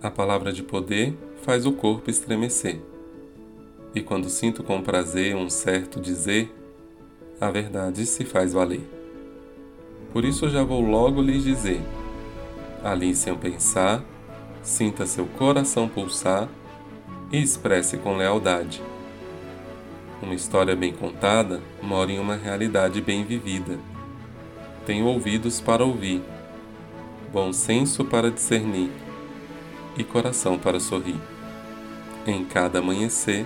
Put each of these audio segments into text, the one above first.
A palavra de poder faz o corpo estremecer. E quando sinto com prazer um certo dizer, a verdade se faz valer. Por isso já vou logo lhes dizer: ali sem pensar, sinta seu coração pulsar e expresse com lealdade. Uma história bem contada mora em uma realidade bem vivida. Tenho ouvidos para ouvir, bom senso para discernir e coração para sorrir. Em cada amanhecer,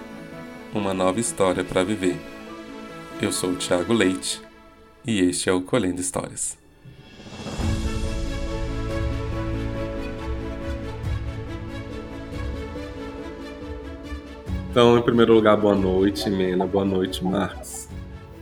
uma nova história para viver. Eu sou o Thiago Leite e este é o Colhendo Histórias. Então, em primeiro lugar, boa noite, Mena, boa noite, Marcos.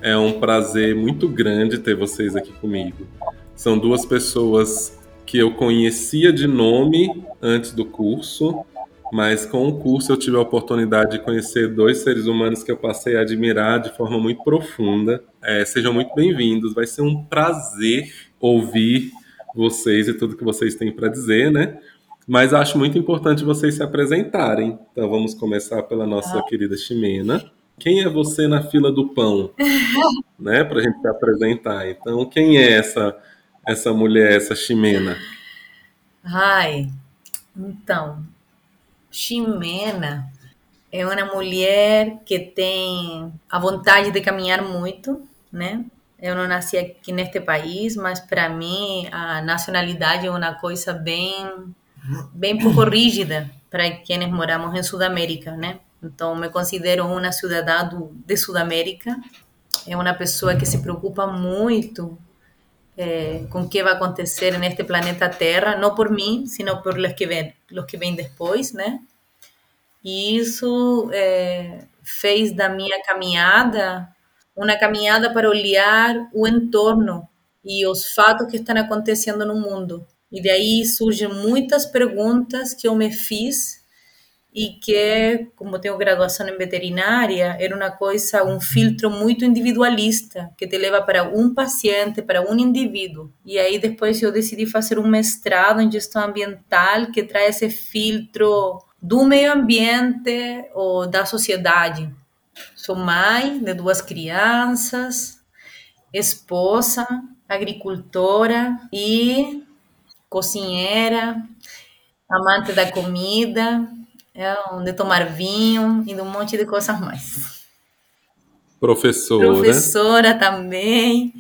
É um prazer muito grande ter vocês aqui comigo. São duas pessoas que eu conhecia de nome antes do curso, mas com o curso eu tive a oportunidade de conhecer dois seres humanos que eu passei a admirar de forma muito profunda. É, sejam muito bem-vindos, vai ser um prazer ouvir vocês e tudo que vocês têm para dizer, né? Mas acho muito importante vocês se apresentarem. Então vamos começar pela nossa ah. querida Ximena. Quem é você na fila do pão? né, para a gente se apresentar. Então, quem é essa essa mulher, essa Ximena? Ai, então, Ximena é uma mulher que tem a vontade de caminhar muito, né? Eu não nasci aqui neste país, mas para mim a nacionalidade é uma coisa bem, bem pouco rígida para quienes moramos em Sudamérica, né? Então me considero uma cidadã de Sudamérica. É uma pessoa que se preocupa muito eh, com o que vai acontecer neste planeta Terra, não por mim, sino por los que vêm, los que vêm depois, né? E isso eh, fez da minha caminhada uma caminhada para olhar o entorno e os fatos que estão acontecendo no mundo. E daí surgem muitas perguntas que eu me fiz e que, como tenho graduação em veterinária, era uma coisa, um filtro muito individualista, que te leva para um paciente, para um indivíduo. E aí depois eu decidi fazer um mestrado em gestão ambiental que traz esse filtro do meio ambiente ou da sociedade. Sou mãe de duas crianças, esposa, agricultora e cozinheira, amante da comida é de tomar vinho e de um monte de coisas mais. Professora. Professora também.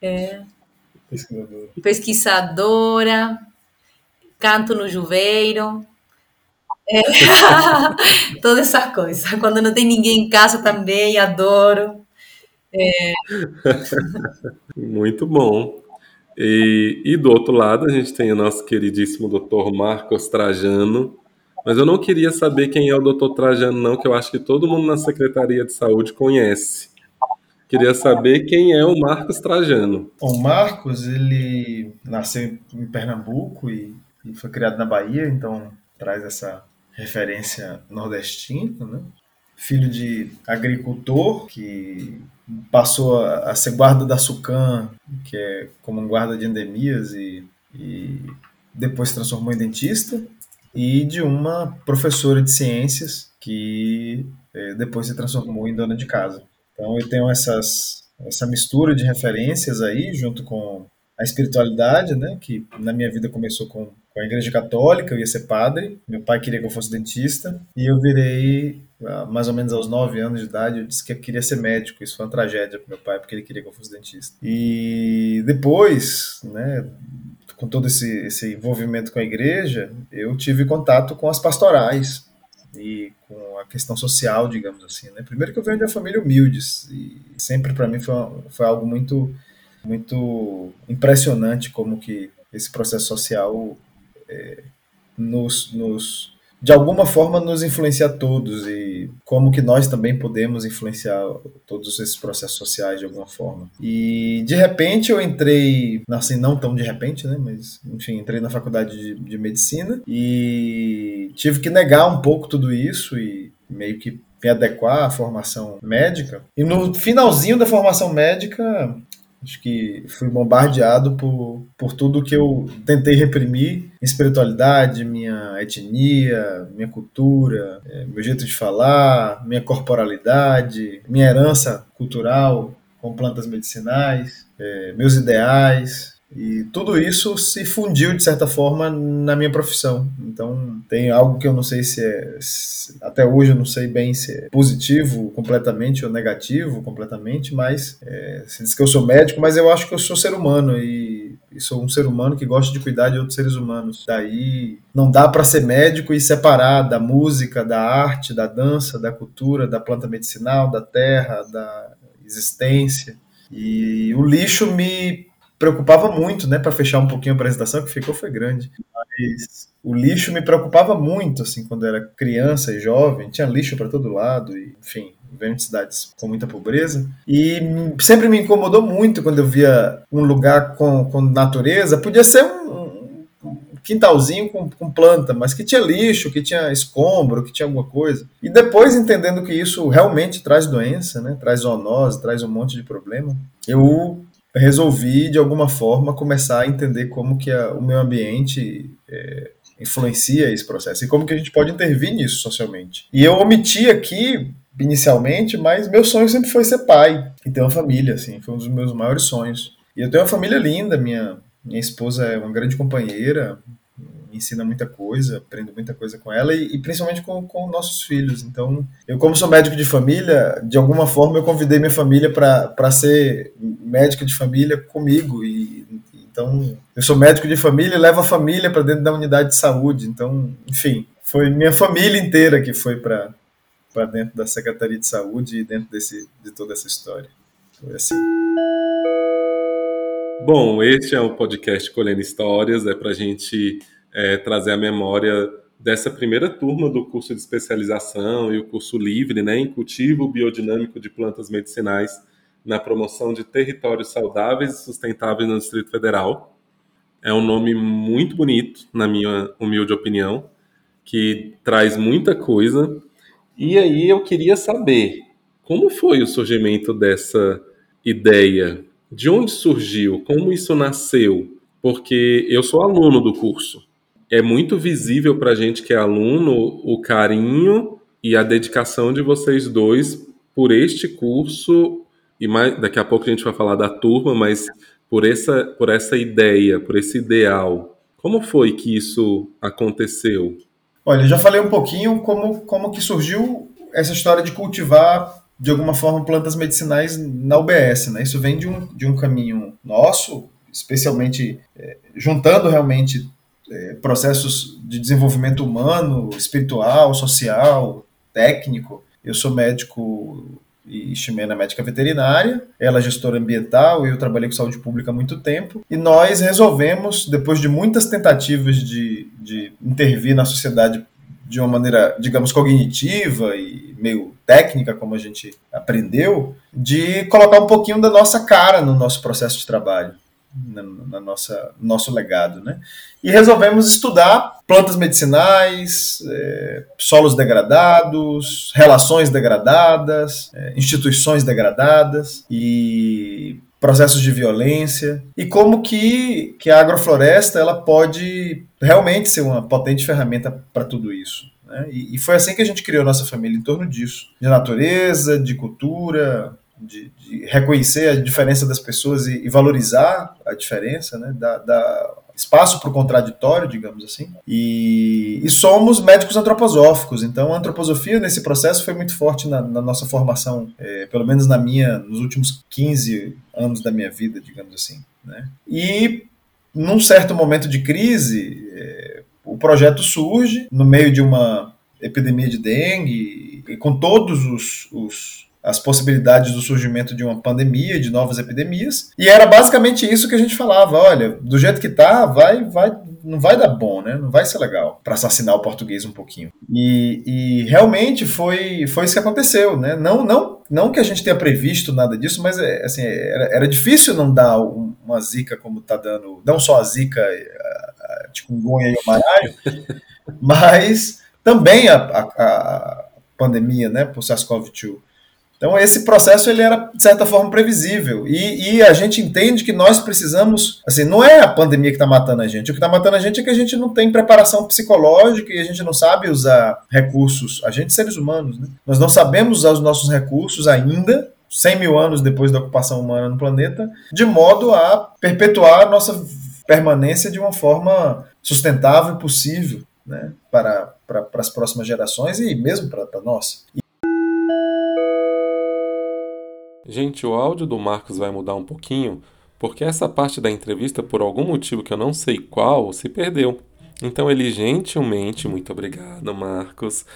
É. Pesquisadora. Pesquisadora. Canto no juveiro. É. Toda essa coisa. Quando não tem ninguém em casa também, adoro. É. Muito bom. E, e, do outro lado, a gente tem o nosso queridíssimo doutor Marcos Trajano, mas eu não queria saber quem é o doutor Trajano, não, que eu acho que todo mundo na Secretaria de Saúde conhece. Queria saber quem é o Marcos Trajano. O Marcos, ele nasceu em Pernambuco e, e foi criado na Bahia, então traz essa referência nordestina, né? Filho de agricultor que passou a ser guarda da SUCAM, que é como um guarda de endemias e, e depois se transformou em dentista e de uma professora de ciências que é, depois se transformou em dona de casa. Então eu tenho essas, essa mistura de referências aí, junto com a espiritualidade, né, que na minha vida começou com, com a igreja católica, eu ia ser padre, meu pai queria que eu fosse dentista, e eu virei, ah, mais ou menos aos nove anos de idade, eu disse que eu queria ser médico, isso foi uma tragédia para meu pai, porque ele queria que eu fosse dentista. E depois, né, com todo esse, esse envolvimento com a igreja, eu tive contato com as pastorais e com a questão social, digamos assim. Né? Primeiro que eu venho de uma família humilde e sempre para mim foi, foi algo muito muito impressionante como que esse processo social é, nos, nos de alguma forma nos influencia a todos e como que nós também podemos influenciar todos esses processos sociais de alguma forma. E de repente eu entrei, assim, não tão de repente, né, mas enfim, entrei na faculdade de, de medicina e tive que negar um pouco tudo isso e meio que me adequar à formação médica. E no finalzinho da formação médica, Acho que fui bombardeado por, por tudo que eu tentei reprimir: espiritualidade, minha etnia, minha cultura, é, meu jeito de falar, minha corporalidade, minha herança cultural com plantas medicinais, é, meus ideais, e tudo isso se fundiu, de certa forma, na minha profissão. Então, tem algo que eu não sei se é. Se, até hoje eu não sei bem se é positivo completamente ou negativo completamente, mas. É, se diz que eu sou médico, mas eu acho que eu sou ser humano e, e sou um ser humano que gosta de cuidar de outros seres humanos. Daí, não dá para ser médico e separar da música, da arte, da dança, da cultura, da planta medicinal, da terra, da existência. E o lixo me preocupava muito, né, para fechar um pouquinho a apresentação, que ficou foi grande. Mas o lixo me preocupava muito, assim, quando era criança e jovem, tinha lixo para todo lado, e, enfim, vendo de cidades com muita pobreza. E sempre me incomodou muito quando eu via um lugar com, com natureza, podia ser um, um quintalzinho com, com, planta, mas que tinha lixo, que tinha escombro, que tinha alguma coisa. E depois entendendo que isso realmente traz doença, né? Traz zoonose, traz um monte de problema. Eu resolvi de alguma forma começar a entender como que a, o meio ambiente é, influencia esse processo e como que a gente pode intervir nisso socialmente. E eu omiti aqui inicialmente, mas meu sonho sempre foi ser pai e ter uma família, assim, foi um dos meus maiores sonhos. E eu tenho uma família linda, minha minha esposa é uma grande companheira, ensina muita coisa, aprendo muita coisa com ela e, e, principalmente com, com nossos filhos. Então, eu, como sou médico de família, de alguma forma eu convidei minha família para ser médico de família comigo. E, então, eu sou médico de família e levo a família para dentro da unidade de saúde. Então, enfim, foi minha família inteira que foi para dentro da Secretaria de Saúde e dentro desse, de toda essa história. Foi assim. Bom, este é o podcast Colhendo Histórias, é para a gente é, trazer a memória dessa primeira turma do curso de especialização e o curso livre né, em cultivo biodinâmico de plantas medicinais na promoção de territórios saudáveis e sustentáveis no Distrito Federal. É um nome muito bonito, na minha humilde opinião, que traz muita coisa. E aí eu queria saber como foi o surgimento dessa ideia? De onde surgiu? Como isso nasceu? Porque eu sou aluno do curso é muito visível para a gente que é aluno o carinho e a dedicação de vocês dois por este curso e mais, daqui a pouco a gente vai falar da turma, mas por essa por essa ideia, por esse ideal. Como foi que isso aconteceu? Olha, eu já falei um pouquinho como como que surgiu essa história de cultivar de alguma forma plantas medicinais na UBS, né? Isso vem de um, de um caminho nosso, especialmente é, juntando realmente é, processos de desenvolvimento humano, espiritual, social, técnico. Eu sou médico e Ximena médica veterinária, ela é gestora ambiental eu trabalhei com saúde pública há muito tempo. E nós resolvemos, depois de muitas tentativas de, de intervir na sociedade de uma maneira, digamos, cognitiva e meio técnica, como a gente aprendeu, de colocar um pouquinho da nossa cara no nosso processo de trabalho na, na, nossa nosso legado, né? E resolvemos estudar plantas medicinais, é, solos degradados, relações degradadas, é, instituições degradadas e processos de violência e como que, que a agrofloresta ela pode realmente ser uma potente ferramenta para tudo isso. Né? E, e foi assim que a gente criou nossa família em torno disso, de natureza, de cultura, de, de, reconhecer a diferença das pessoas e, e valorizar a diferença, né? Da, da espaço para o contraditório, digamos assim. E, e, somos médicos antroposóficos, então a antroposofia nesse processo foi muito forte na, na nossa formação, é, pelo menos na minha, nos últimos 15 anos da minha vida, digamos assim. Né? E num certo momento de crise, é, o projeto surge no meio de uma epidemia de dengue, e com todos os, os as possibilidades do surgimento de uma pandemia, de novas epidemias. E era basicamente isso que a gente falava, olha, do jeito que tá, vai, vai, não vai dar bom, né? Não vai ser legal para assassinar o português um pouquinho. E, e, realmente foi, foi isso que aconteceu, né? Não, não, não que a gente tenha previsto nada disso, mas é, assim, era, era difícil não dar uma zica como tá dando, não só a zica, a, a chikungunya e o maralho, mas também a, a, a pandemia, né, por SARS-CoV-2 Então esse processo ele era de certa forma previsível e, e a gente entende que nós precisamos, assim, não é a pandemia que está matando a gente. O que está matando a gente é que a gente não tem preparação psicológica e a gente não sabe usar recursos. A gente seres humanos, né? Nós não sabemos usar os nossos recursos ainda 100 mil anos depois da ocupação humana no planeta, de modo a perpetuar a nossa permanência de uma forma sustentável possível né, para, para, para as próximas gerações e mesmo para, para nós. Gente, o áudio do Marcos vai mudar um pouquinho, porque essa parte da entrevista, por algum motivo que eu não sei qual, se perdeu. Então ele gentilmente, muito obrigado, Marcos,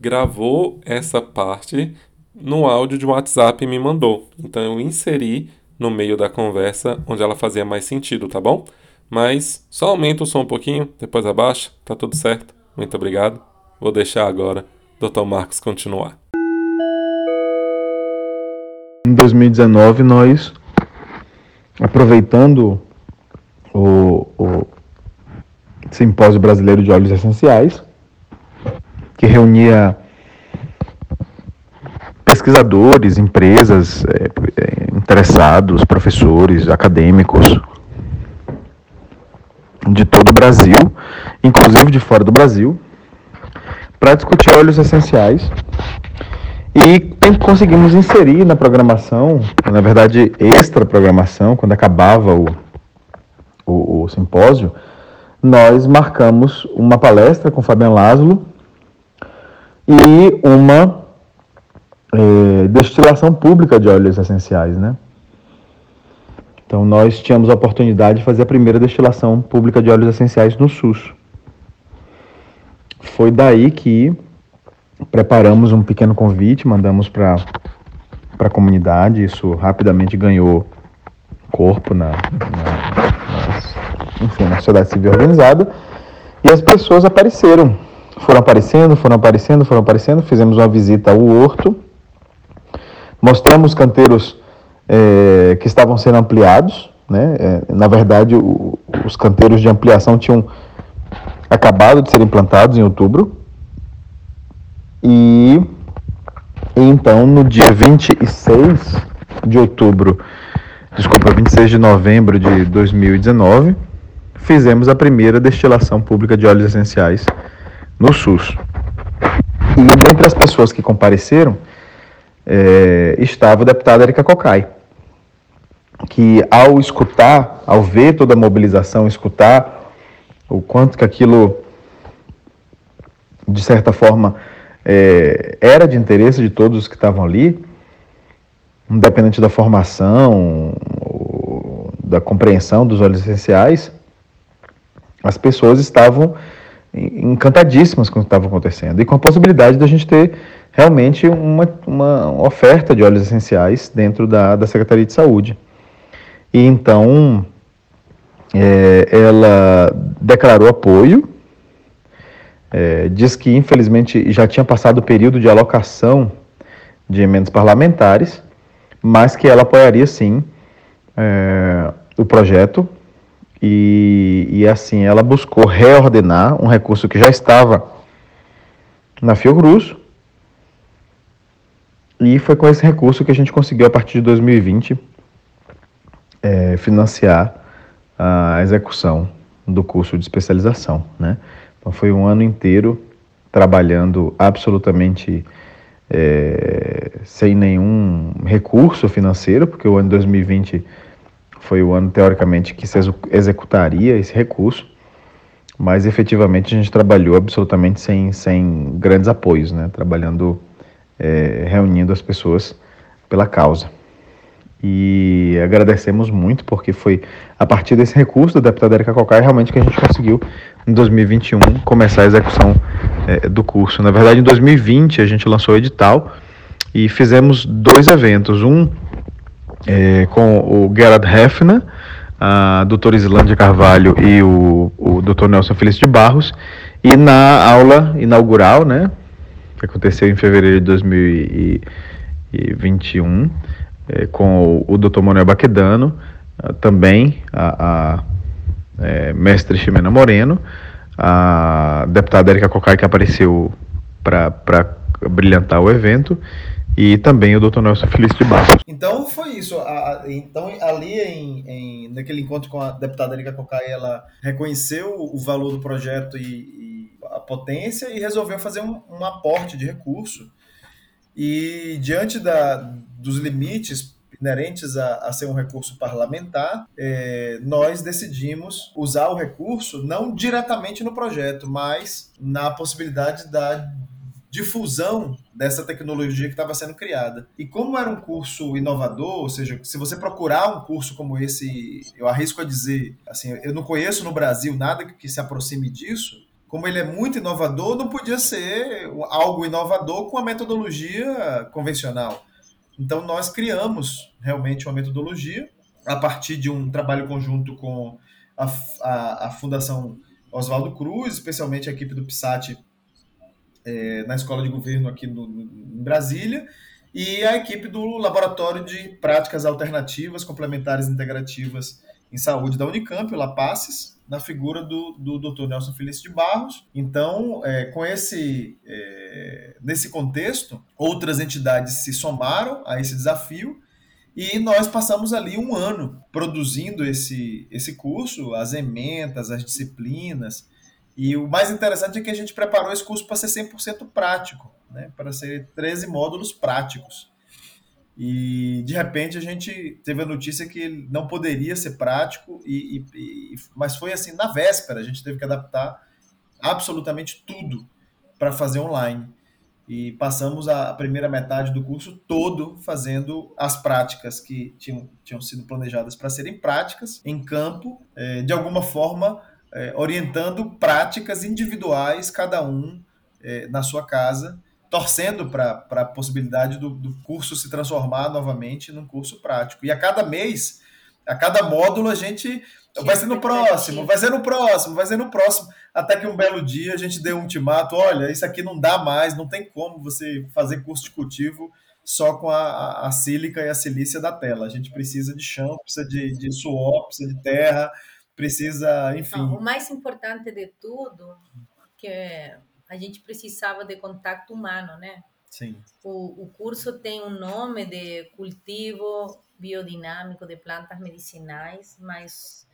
gravou essa parte no áudio de WhatsApp e me mandou. Então eu inseri no meio da conversa onde ela fazia mais sentido, tá bom? Mas só aumenta o som um pouquinho, depois abaixa, tá tudo certo. Muito obrigado. Vou deixar agora Dr. Marcos continuar. Em 2019, nós, aproveitando o, o Simpósio Brasileiro de Óleos Essenciais, que reunia pesquisadores, empresas, é, é interessados, professores, acadêmicos de todo o Brasil, inclusive de fora do Brasil, para discutir óleos essenciais e conseguimos inserir na programação, na verdade, extra programação, quando acabava o, o, o simpósio, nós marcamos uma palestra com Fabian Laszlo e uma é, destilação pública de óleos essenciais, né? Então nós tínhamos a oportunidade de fazer a primeira destilação pública de óleos essenciais no SUS. Foi daí que preparamos um pequeno convite, mandamos para a comunidade, isso rapidamente ganhou corpo na, na, nas, enfim, na sociedade civil organizada, e as pessoas apareceram, foram aparecendo, foram aparecendo, foram aparecendo, fizemos uma visita ao horto, mostramos canteiros é, que estavam sendo ampliados, né? É, na verdade, o, os canteiros de ampliação tinham acabado de ser implantados em outubro, e, então, no dia 26 de outubro, desculpa, 26 de novembro de 2019, fizemos a primeira destilação pública de óleos essenciais no SUS. E dentre as pessoas que compareceram, é, estava o deputado Erika Cocai, que ao escutar, ao ver toda a mobilização, escutar o quanto que aquilo, de certa forma, é, era de interesse de todos os que estavam ali, independente da formação, da compreensão dos óleos essenciais, as pessoas estavam encantadíssimas com o que estava acontecendo e com a possibilidade da gente ter realmente uma, uma oferta de óleos essenciais dentro da, da Secretaria de Saúde. E então é, ela declarou apoio é, diz que, infelizmente, já tinha passado o período de alocação de emendas parlamentares, mas que ela apoiaria, sim, é, o projeto. E, e, assim, ela buscou reordenar um recurso que já estava na Fiocruz. E foi com esse recurso que a gente conseguiu, a partir de 2020, é, financiar a execução do curso de especialização, né? Então foi um ano inteiro trabalhando absolutamente é, sem nenhum recurso financeiro, porque o ano de 2020 foi o ano, teoricamente, que se executaria esse recurso, mas efetivamente a gente trabalhou absolutamente sem, sem grandes apoios, né? trabalhando, é, reunindo as pessoas pela causa. E agradecemos muito, porque foi a partir desse recurso da deputada Erika Cocai realmente que a gente conseguiu em 2021 começar a execução é, do curso. Na verdade, em 2020 a gente lançou o edital e fizemos dois eventos. Um é, com o Gerard Hefner, a doutora Islândia Carvalho e o, o doutor Nelson Felício de Barros. E na aula inaugural, né, que aconteceu em fevereiro de 2021, é, com o, o doutor Manuel Baquedano, também a, a é, mestre Ximena Moreno, a deputada Erika Cocai, que apareceu para brilhantar o evento, e também o Dr. Nelson Felício de Barros. Então foi isso. A, então ali em, em, naquele encontro com a deputada Erika Cocai, ela reconheceu o valor do projeto e, e a potência e resolveu fazer um, um aporte de recurso. E diante da, dos limites inerentes a, a, ser um recurso parlamentar, é, nós decidimos usar o recurso não diretamente no projeto, mas na possibilidade da difusão dessa tecnologia que estava sendo criada. E como era um curso inovador, ou seja, se você procurar um curso como esse, eu arrisco a dizer, assim, eu não conheço no Brasil nada que se aproxime disso, como ele é muito inovador, não podia ser algo inovador com a metodologia convencional. Então nós criamos realmente uma metodologia a partir de um trabalho conjunto com a, a, a Fundação Oswaldo Cruz, especialmente a equipe do PSAT é, na escola de governo aqui no, em Brasília, e a equipe do Laboratório de Práticas Alternativas Complementares Integrativas em Saúde da Unicamp, o LAPACES, na figura do, do Dr. Nelson Felício de Barros. Então, é, com esse, é, nesse contexto, outras entidades se somaram a esse desafio e nós passamos ali um ano produzindo esse, esse curso, as ementas, as disciplinas, e o mais interessante é que a gente preparou esse curso para ser 100% prático, né? para ser 13 módulos práticos. E de repente a gente teve a notícia que ele não poderia ser prático, e, e, e, mas foi assim na véspera, a gente teve que adaptar absolutamente tudo para fazer online. E passamos a primeira metade do curso todo fazendo as práticas que tinham, tinham sido planejadas para serem práticas em campo, é, de alguma forma é, orientando práticas individuais, cada um é, na sua casa, torcendo para a possibilidade do, do curso se transformar novamente num curso prático. E a cada mês, a cada módulo, a gente vai ser no próximo, vai ser no próximo, vai ser no próximo. Até que um belo dia a gente deu um ultimato: olha, isso aqui não dá mais, não tem como você fazer curso de cultivo só com a, a, sílica e a silícia da tela. A gente precisa de chão, precisa de, de suor, precisa de terra, precisa, enfim. Não, o mais importante de tudo que a gente precisava de contato humano, né? Sim. O, o curso tem um nome de cultivo biodinâmico de plantas medicinais, mas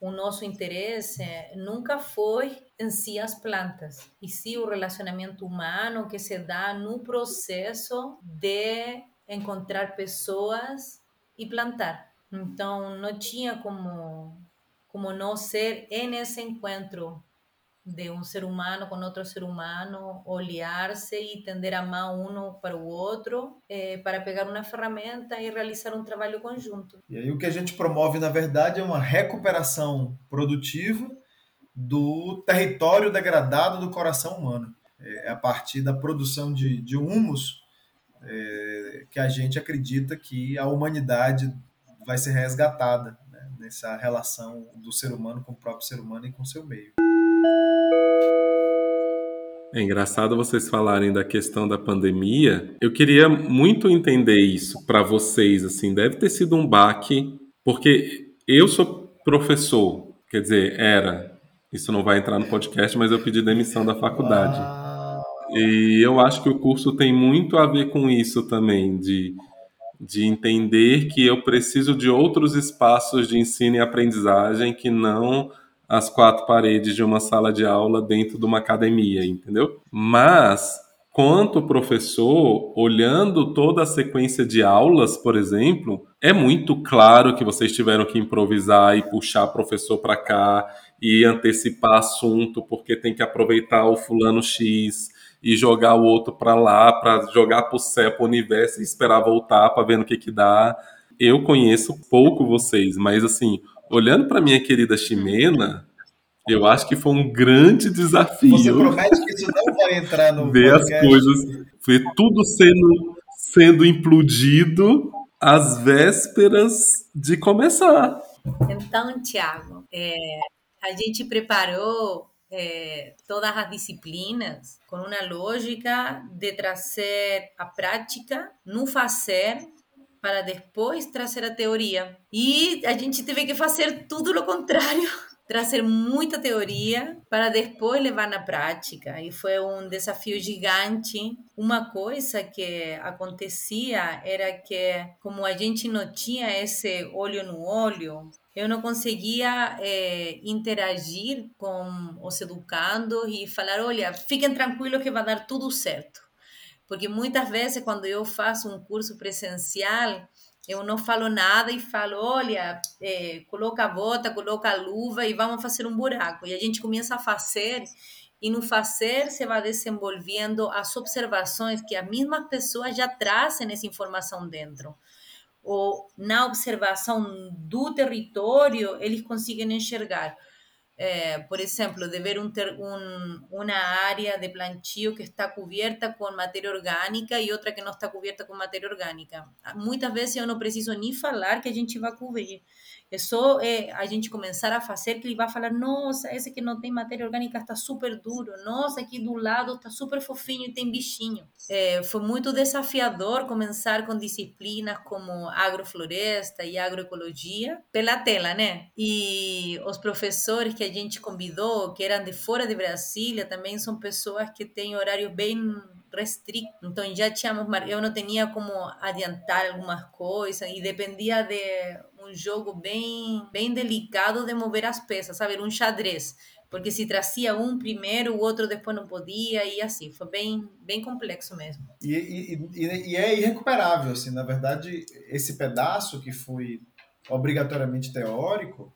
o nosso interesse nunca foi em si as plantas, e sim o relacionamento humano que se dá no processo de encontrar pessoas e plantar. Então, não tinha como como no ser en ese encuentro de um ser humano com outro ser humano, olhar-se e tender a mão um para o outro eh, para pegar uma ferramenta e realizar um trabalho conjunto. E aí o que a gente promove, na verdade, é uma recuperação produtiva do território degradado do coração humano. É a partir da produção de, de humus é, que a gente acredita que a humanidade vai ser resgatada nessa relação do ser humano com o próprio ser humano e com o seu meio. É engraçado vocês falarem da questão da pandemia. Eu queria muito entender isso para vocês, assim, deve ter sido um baque, porque eu sou professor, quer dizer, era. Isso não vai entrar no podcast, mas eu pedi demissão da faculdade. E eu acho que o curso tem muito a ver com isso também, de de entender que eu preciso de outros espaços de ensino e aprendizagem que não as quatro paredes de uma sala de aula dentro de uma academia, entendeu? Mas, quanto professor, olhando toda a sequência de aulas, por exemplo, é muito claro que vocês tiveram que improvisar e puxar professor para cá e antecipar assunto porque tem que aproveitar o fulano X e jogar o outro para lá, para jogar pro céu, pro universo e esperar voltar para ver no que que dá. Eu conheço pouco vocês, mas assim, olhando para minha querida Ximena, eu acho que foi um grande desafio. Você promete que isso não vai entrar no ver podcast. as coisas, ver tudo sendo sendo implodido às vésperas de começar. Então, Tiago, é, a gente preparou é, todas as disciplinas com uma lógica de trazer a prática no fazer para depois trazer a teoria. E a gente teve que fazer tudo o contrário trazer muita teoria para depois levar na prática. E foi um desafio gigante. Uma coisa que acontecia era que, como a gente não tinha esse olho no olho, eu não conseguia é, interagir com os educandos e falar: olha, fiquem tranquilos que vai dar tudo certo. Porque muitas vezes, quando eu faço um curso presencial, eu não falo nada e falo, olha, é, coloca a bota, coloca a luva e vamos fazer um buraco. E a gente começa a fazer e no fazer se vai desenvolvendo as observações que as mesmas pessoas já trazem essa informação dentro. Ou na observação do território, eles conseguem enxergar é, por exemplo, de ver um, um, uma área de plantio que está coberta com matéria orgânica e outra que não está coberta com matéria orgânica. Muitas vezes eu não preciso nem falar que a gente vai cobrir. É só é, a gente começar a fazer que ele vai falar: nossa, esse que não tem matéria orgânica está super duro, nossa, aqui do lado está super fofinho e tem bichinho. É, foi muito desafiador começar com disciplinas como agrofloresta e agroecologia pela tela, né? E os professores que a gente convidou, que eram de fora de Brasília, também são pessoas que têm horários bem restrito. Então já tínhamos, eu não tinha como adiantar algumas coisas e dependia de um jogo bem, bem delicado de mover as peças, sabe? Um xadrez. Porque se trazia um primeiro, o outro depois não podia, e assim, foi bem, bem complexo mesmo. E, e, e, e é irrecuperável, assim, na verdade, esse pedaço que foi obrigatoriamente teórico,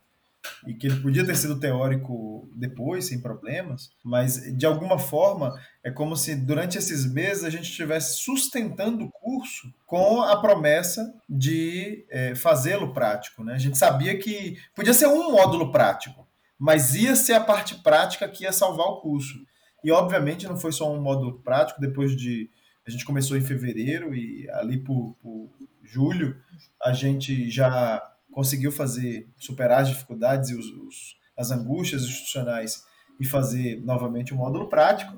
e que ele podia ter sido teórico depois, sem problemas, mas de alguma forma é como se durante esses meses a gente estivesse sustentando o curso com a promessa de é, fazê-lo prático. Né? A gente sabia que podia ser um módulo prático, mas ia ser a parte prática que ia salvar o curso. E obviamente não foi só um módulo prático, depois de. A gente começou em fevereiro e ali por, por julho a gente já conseguiu fazer, superar as dificuldades e os, os, as angústias institucionais e fazer novamente o um módulo prático.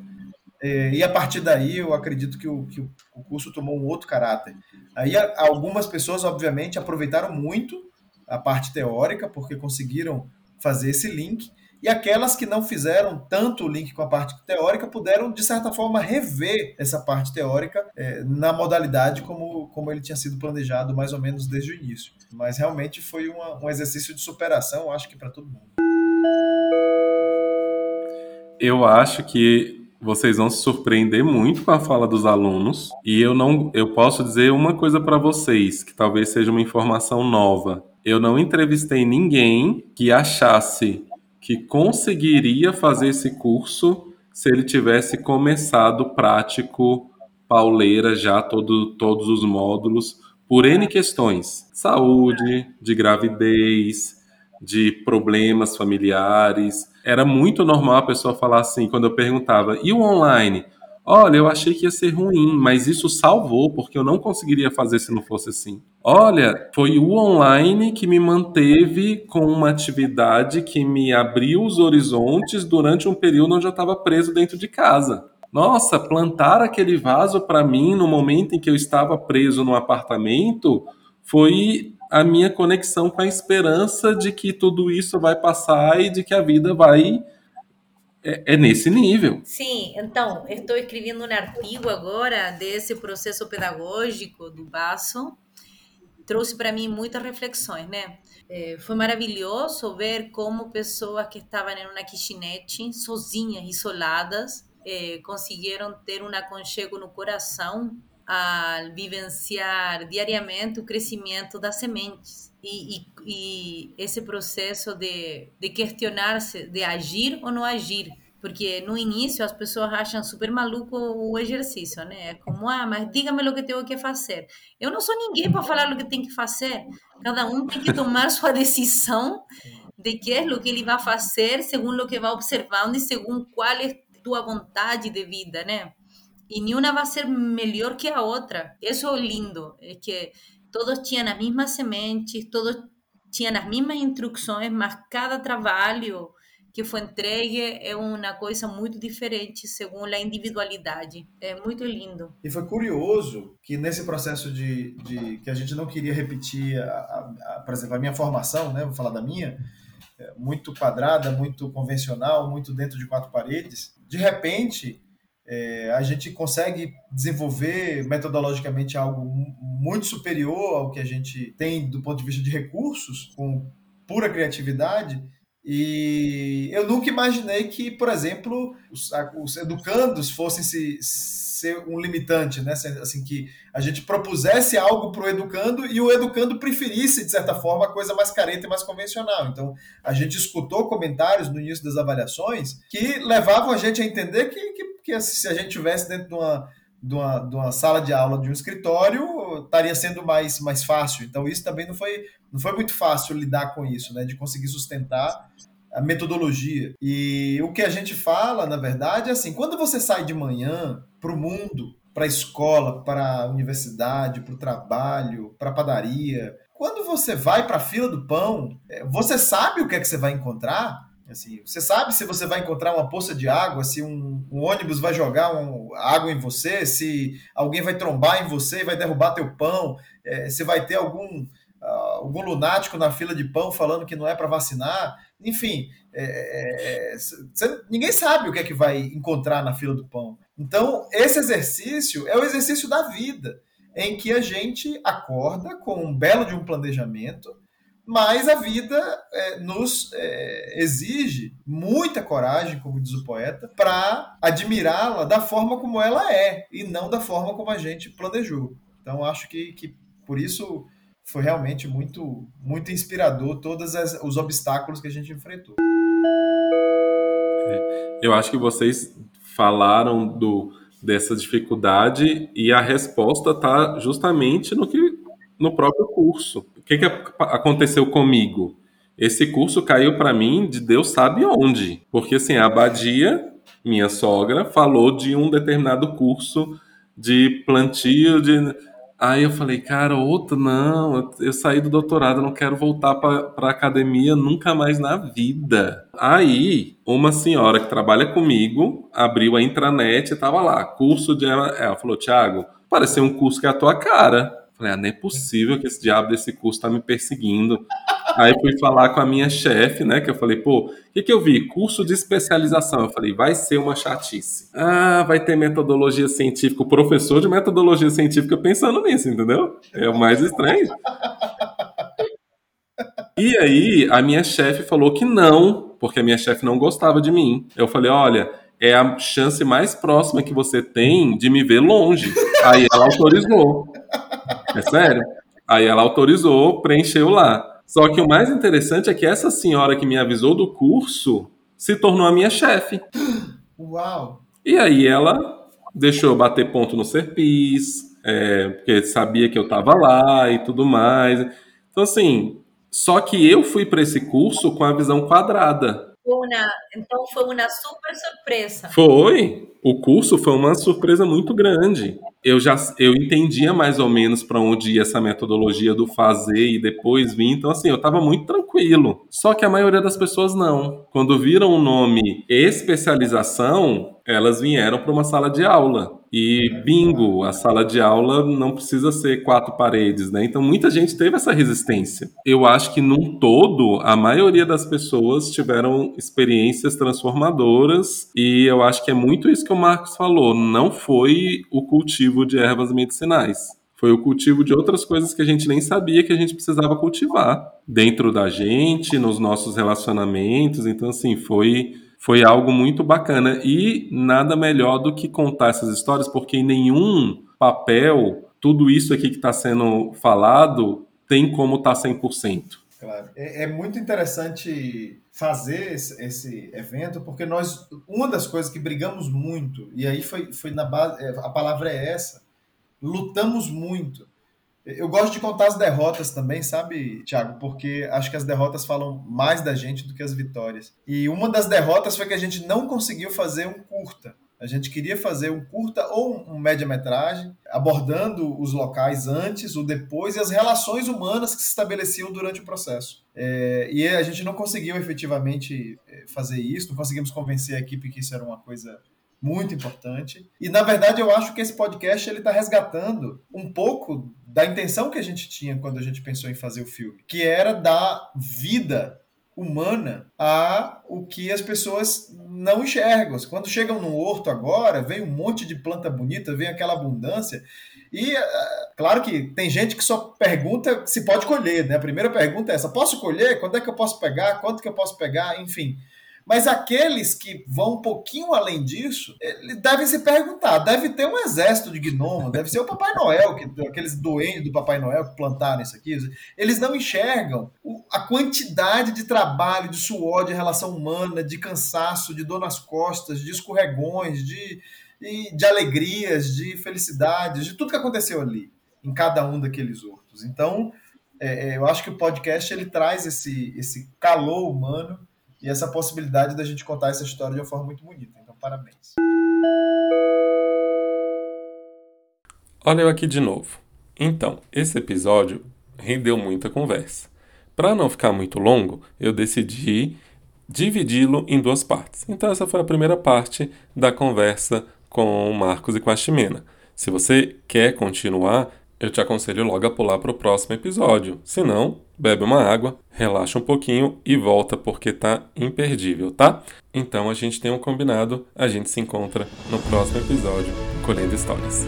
É, e a partir daí, eu acredito que o, que o curso tomou um outro caráter. Aí, algumas pessoas, obviamente, aproveitaram muito a parte teórica, porque conseguiram fazer esse link, e aquelas que não fizeram tanto o link com a parte teórica puderam, de certa forma, rever essa parte teórica é, na modalidade como, como ele tinha sido planejado mais ou menos desde o início. Mas realmente foi uma, um exercício de superação, acho que para todo mundo. Eu acho que vocês vão se surpreender muito com a fala dos alunos e eu não eu posso dizer uma coisa para vocês que talvez seja uma informação nova. Eu não entrevistei ninguém que achasse que conseguiria fazer esse curso se ele tivesse começado prático pauleira já todo, todos os módulos por N questões: saúde, de gravidez, de problemas familiares. Era muito normal a pessoa falar assim, quando eu perguntava, e o online? Olha, eu achei que ia ser ruim, mas isso salvou, porque eu não conseguiria fazer se não fosse assim. Olha, foi o online que me manteve com uma atividade que me abriu os horizontes durante um período onde eu estava preso dentro de casa. Nossa, plantar aquele vaso para mim no momento em que eu estava preso no apartamento foi a minha conexão com a esperança de que tudo isso vai passar e de que a vida vai é, é, nesse nível. Sim, então, estou escrevendo um artigo agora desse processo pedagógico do Baço. Trouxe para mim muitas reflexões, né? É, foi maravilhoso ver como pessoas que estavam em uma kitnet, sozinhas, isoladas, é, conseguiram ter um aconchego no coração al vivenciar diariamente o crescimento das sementes e, e, e esse processo de, de questionar-se, de agir ou não agir. Porque no início as pessoas acham super maluco o exercício, né? É como, ah, mas diga-me o que tenho que fazer. Eu não sou ninguém para falar o que tem que fazer. Cada um tem que tomar sua decisão de que é o que ele vai fazer, segundo o que vai observando e segundo qual é tua vontade de vida, né? e nenhuma vai ser melhor que a outra. Isso é lindo, é que todos tinham as mesmas sementes, todos tinham as mesmas instruções, mas cada trabalho que foi entregue é uma coisa muito diferente segundo a individualidade. É muito lindo. E foi curioso que nesse processo de, de que a gente não queria repetir, a, a, a, por exemplo, a minha formação, né? Vou falar da minha. é, muito quadrada, muito convencional, muito dentro de quatro paredes, de repente é, a gente consegue desenvolver metodologicamente algo muito superior ao que a gente tem do ponto de vista de recursos, com pura criatividade. E eu nunca imaginei que, por exemplo, os, os educandos fossem se, ser um limitante, né? Assim, que a gente propusesse algo para o educando e o educando preferisse, de certa forma, a coisa mais careta e mais convencional. Então, a gente escutou comentários no início das avaliações que levavam a gente a entender que, que, que se a gente tivesse dentro de uma de uma, de uma sala de aula, de um escritório, estaria sendo mais, mais fácil. Então, isso também não foi, não foi muito fácil lidar com isso, né? De conseguir sustentar a metodologia. E o que a gente fala, na verdade, é assim: quando você sai de manhã para o mundo, para a escola, para a universidade, para o trabalho, para a padaria, quando você vai para a fila do pão, é, você sabe o que é que você vai encontrar? Assim, você sabe se você vai encontrar uma poça de água, se um, um ônibus vai jogar um, água em você, se alguém vai trombar em você e vai derrubar teu pão, é, se vai ter algum, uh, algum lunático na fila de pão falando que não é para vacinar. Enfim, é, é, você, ninguém sabe o que é que vai encontrar na fila do pão. Então, esse exercício é o exercício da vida, em que a gente acorda com um belo de um planejamento mas a vida é, nos é, exige muita coragem, como diz o poeta, para admirá-la da forma como ela é e não da forma como a gente planejou. Então, acho que, que por isso foi realmente muito, muito inspirador todos os obstáculos que a gente enfrentou. É, eu acho que vocês falaram do, dessa dificuldade e a resposta está justamente no que no próprio curso. O que, que aconteceu comigo? Esse curso caiu para mim de Deus sabe onde. Porque assim, a Abadia, minha sogra, falou de um determinado curso de plantio de. Aí eu falei, cara, outro não, eu saí do doutorado, não quero voltar para a academia nunca mais na vida. Aí, uma senhora que trabalha comigo abriu a intranet e tava lá, curso de. Ela falou, Thiago, pareceu um curso que é a tua cara. Falei, ah, não é possível que esse diabo desse curso tá me perseguindo. Aí fui falar com a minha chefe, né? Que eu falei, pô, o que, que eu vi? Curso de especialização. Eu falei, vai ser uma chatice. Ah, vai ter metodologia científica. O professor de metodologia científica pensando nisso, entendeu? É o mais estranho. E aí, a minha chefe falou que não, porque a minha chefe não gostava de mim. Eu falei, olha, é a chance mais próxima que você tem de me ver longe. Aí ela autorizou. É sério? Aí ela autorizou, preencheu lá. Só que o mais interessante é que essa senhora que me avisou do curso se tornou a minha chefe. Uau! E aí ela deixou eu bater ponto no Serpis, é, porque sabia que eu estava lá e tudo mais. Então, assim, só que eu fui para esse curso com a visão quadrada uma, então foi uma super surpresa. Foi. O curso foi uma surpresa muito grande. Eu já eu entendia mais ou menos para onde ia essa metodologia do fazer e depois vir. Então, assim, eu estava muito tranquilo. Só que a maioria das pessoas não. Quando viram o nome especialização, elas vieram para uma sala de aula. E bingo, a sala de aula não precisa ser quatro paredes, né? Então muita gente teve essa resistência. Eu acho que num todo, a maioria das pessoas tiveram experiências transformadoras e eu acho que é muito isso que o Marcos falou, não foi o cultivo de ervas medicinais. Foi o cultivo de outras coisas que a gente nem sabia que a gente precisava cultivar dentro da gente, nos nossos relacionamentos. Então, assim, foi foi algo muito bacana. E nada melhor do que contar essas histórias, porque em nenhum papel, tudo isso aqui que está sendo falado tem como estar tá 100%. Claro. É, é, muito interessante fazer esse, esse, evento, porque nós, uma das coisas que brigamos muito, e aí foi, foi na base, é, a palavra é essa, lutamos muito, eu gosto de contar as derrotas também, sabe, Thiago? Porque acho que as derrotas falam mais da gente do que as vitórias. E uma das derrotas foi que a gente não conseguiu fazer um curta. A gente queria fazer um curta ou um média-metragem, abordando os locais antes, o depois e as relações humanas que se estabeleciam durante o processo. É, e a gente não conseguiu efetivamente é, fazer isso, não conseguimos convencer a equipe que isso era uma coisa muito importante. E na verdade eu acho que esse podcast ele está resgatando um pouco da intenção que a gente tinha quando a gente pensou em fazer o filme, que era dar vida humana a o que as pessoas não enxergam. Quando chegam no horto agora, vem um monte de planta bonita, vem aquela abundância. E é, claro que tem gente que só pergunta se pode colher, né? A primeira pergunta é essa: posso colher? Quando é que eu posso pegar? Quanto que eu posso pegar? Enfim. Mas aqueles que vão um pouquinho além disso, devem se perguntar: deve ter um exército de gnomo, deve ser o Papai Noel, que, aqueles doentes do Papai Noel que plantaram isso aqui. Eles não enxergam a quantidade de trabalho, de suor, de relação humana, de cansaço, de dor nas costas, de escorregões, de, de alegrias, de felicidades, de tudo que aconteceu ali, em cada um daqueles hortos. Então, é, é eu acho que o podcast ele traz esse, esse calor humano e essa possibilidade da gente contar essa história de uma forma muito bonita. Então, parabéns. Olha eu aqui de novo. Então, esse episódio rendeu muita conversa. Para não ficar muito longo, eu decidi dividi-lo em duas partes. Então, essa foi a primeira parte da conversa com o Marcos e com a Ximena. Se você quer continuar, eu te aconselho logo a pular para o próximo episódio. Se não, bebe uma água, relaxa um pouquinho e volta porque tá imperdível, tá? Então a gente tem um combinado, a gente se encontra no próximo episódio Colhendo Histórias.